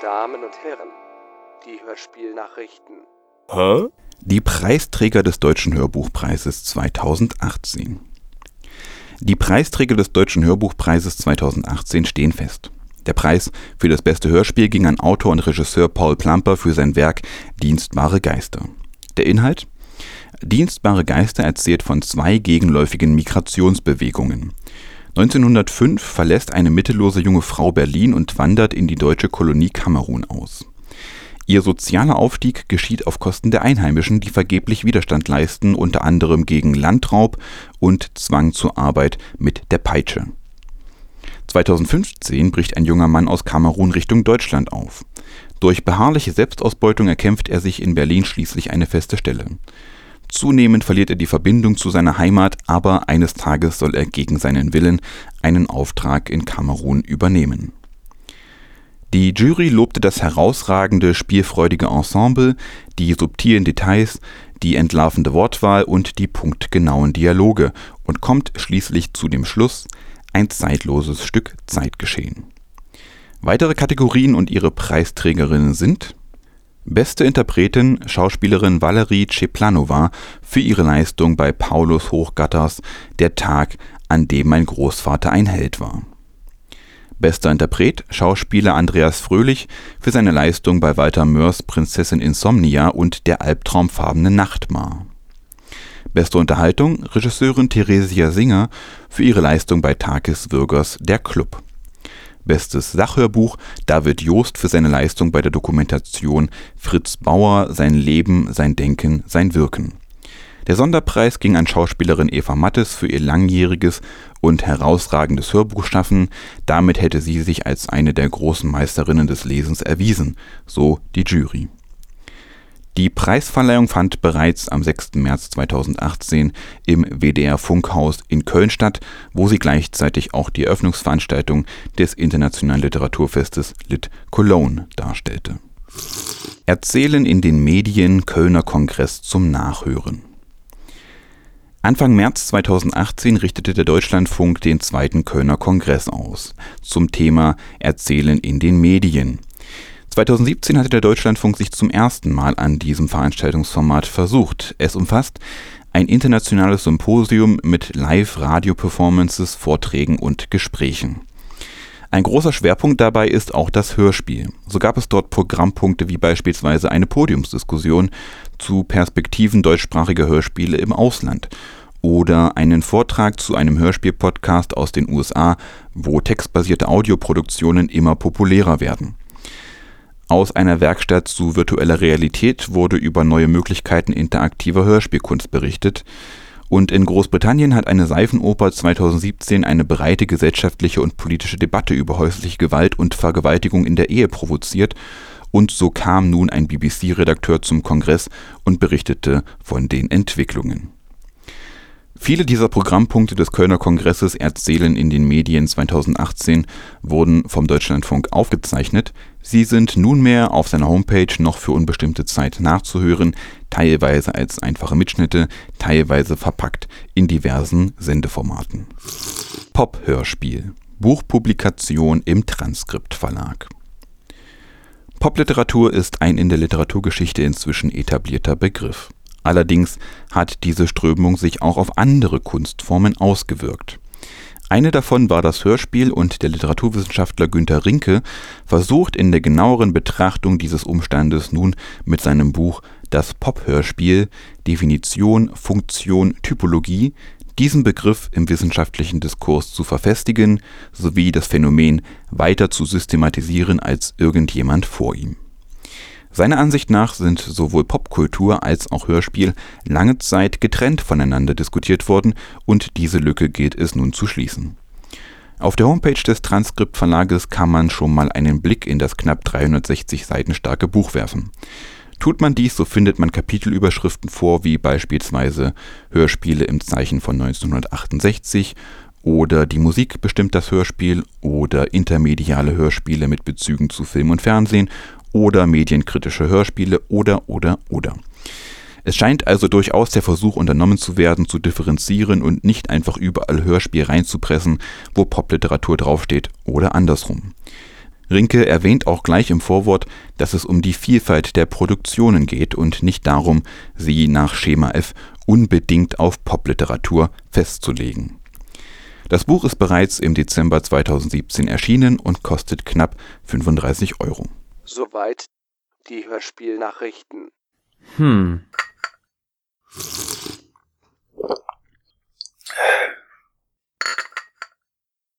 Damen und Herren, die Hörspielnachrichten. Hä? Die Preisträger des Deutschen Hörbuchpreises 2018. Die Preisträger des Deutschen Hörbuchpreises 2018 stehen fest. Der Preis für das beste Hörspiel ging an Autor und Regisseur Paul Plumper für sein Werk Dienstbare Geister. Der Inhalt? Dienstbare Geister erzählt von zwei gegenläufigen Migrationsbewegungen. 1905 verlässt eine mittellose junge Frau Berlin und wandert in die deutsche Kolonie Kamerun aus. Ihr sozialer Aufstieg geschieht auf Kosten der Einheimischen, die vergeblich Widerstand leisten, unter anderem gegen Landraub und Zwang zur Arbeit mit der Peitsche. 2015 bricht ein junger Mann aus Kamerun Richtung Deutschland auf. Durch beharrliche Selbstausbeutung erkämpft er sich in Berlin schließlich eine feste Stelle. Zunehmend verliert er die Verbindung zu seiner Heimat, aber eines Tages soll er gegen seinen Willen einen Auftrag in Kamerun übernehmen. Die Jury lobte das herausragende, spielfreudige Ensemble, die subtilen Details, die entlarvende Wortwahl und die punktgenauen Dialoge und kommt schließlich zu dem Schluss, ein zeitloses Stück Zeitgeschehen. Weitere Kategorien und ihre Preisträgerinnen sind Beste Interpretin Schauspielerin Valerie Ceplanova für ihre Leistung bei Paulus Hochgatters Der Tag, an dem mein Großvater ein Held war Bester Interpret Schauspieler Andreas Fröhlich für seine Leistung bei Walter Mörs Prinzessin Insomnia und Der albtraumfarbene Nachtmar. Beste Unterhaltung Regisseurin Theresia Singer für ihre Leistung bei Takis Würgers Der Club. Bestes Sachhörbuch. David Joost für seine Leistung bei der Dokumentation Fritz Bauer Sein Leben, sein Denken, sein Wirken. Der Sonderpreis ging an Schauspielerin Eva Mattes für ihr langjähriges und herausragendes Hörbuchschaffen, damit hätte sie sich als eine der großen Meisterinnen des Lesens erwiesen, so die Jury. Die Preisverleihung fand bereits am 6. März 2018 im WDR Funkhaus in Köln statt, wo sie gleichzeitig auch die Eröffnungsveranstaltung des Internationalen Literaturfestes Lit Cologne darstellte. Erzählen in den Medien Kölner Kongress zum Nachhören. Anfang März 2018 richtete der Deutschlandfunk den zweiten Kölner Kongress aus zum Thema Erzählen in den Medien. 2017 hatte der Deutschlandfunk sich zum ersten Mal an diesem Veranstaltungsformat versucht. Es umfasst ein internationales Symposium mit Live-Radio-Performances, Vorträgen und Gesprächen. Ein großer Schwerpunkt dabei ist auch das Hörspiel. So gab es dort Programmpunkte wie beispielsweise eine Podiumsdiskussion zu Perspektiven deutschsprachiger Hörspiele im Ausland oder einen Vortrag zu einem Hörspiel-Podcast aus den USA, wo textbasierte Audioproduktionen immer populärer werden. Aus einer Werkstatt zu virtueller Realität wurde über neue Möglichkeiten interaktiver Hörspielkunst berichtet. Und in Großbritannien hat eine Seifenoper 2017 eine breite gesellschaftliche und politische Debatte über häusliche Gewalt und Vergewaltigung in der Ehe provoziert und so kam nun ein BBC-Redakteur zum Kongress und berichtete von den Entwicklungen. Viele dieser Programmpunkte des Kölner Kongresses erzählen in den Medien 2018 wurden vom Deutschlandfunk aufgezeichnet. Sie sind nunmehr auf seiner Homepage noch für unbestimmte Zeit nachzuhören, teilweise als einfache Mitschnitte, teilweise verpackt in diversen Sendeformaten. Pop-Hörspiel Buchpublikation im Transkript Verlag Popliteratur ist ein in der Literaturgeschichte inzwischen etablierter Begriff. Allerdings hat diese Strömung sich auch auf andere Kunstformen ausgewirkt. Eine davon war das Hörspiel und der Literaturwissenschaftler Günter Rinke versucht in der genaueren Betrachtung dieses Umstandes nun mit seinem Buch Das Pop-Hörspiel Definition, Funktion, Typologie diesen Begriff im wissenschaftlichen Diskurs zu verfestigen sowie das Phänomen weiter zu systematisieren als irgendjemand vor ihm. Seiner Ansicht nach sind sowohl Popkultur als auch Hörspiel lange Zeit getrennt voneinander diskutiert worden und diese Lücke gilt es nun zu schließen. Auf der Homepage des Transkript Verlages kann man schon mal einen Blick in das knapp 360 Seiten starke Buch werfen. Tut man dies, so findet man Kapitelüberschriften vor, wie beispielsweise Hörspiele im Zeichen von 1968 oder die Musik bestimmt das Hörspiel oder intermediale Hörspiele mit Bezügen zu Film und Fernsehen oder medienkritische Hörspiele oder oder oder. Es scheint also durchaus der Versuch unternommen zu werden, zu differenzieren und nicht einfach überall Hörspiel reinzupressen, wo Popliteratur draufsteht oder andersrum. Rinke erwähnt auch gleich im Vorwort, dass es um die Vielfalt der Produktionen geht und nicht darum, sie nach Schema F unbedingt auf Popliteratur festzulegen. Das Buch ist bereits im Dezember 2017 erschienen und kostet knapp 35 Euro. Soweit die Hörspielnachrichten. Hm.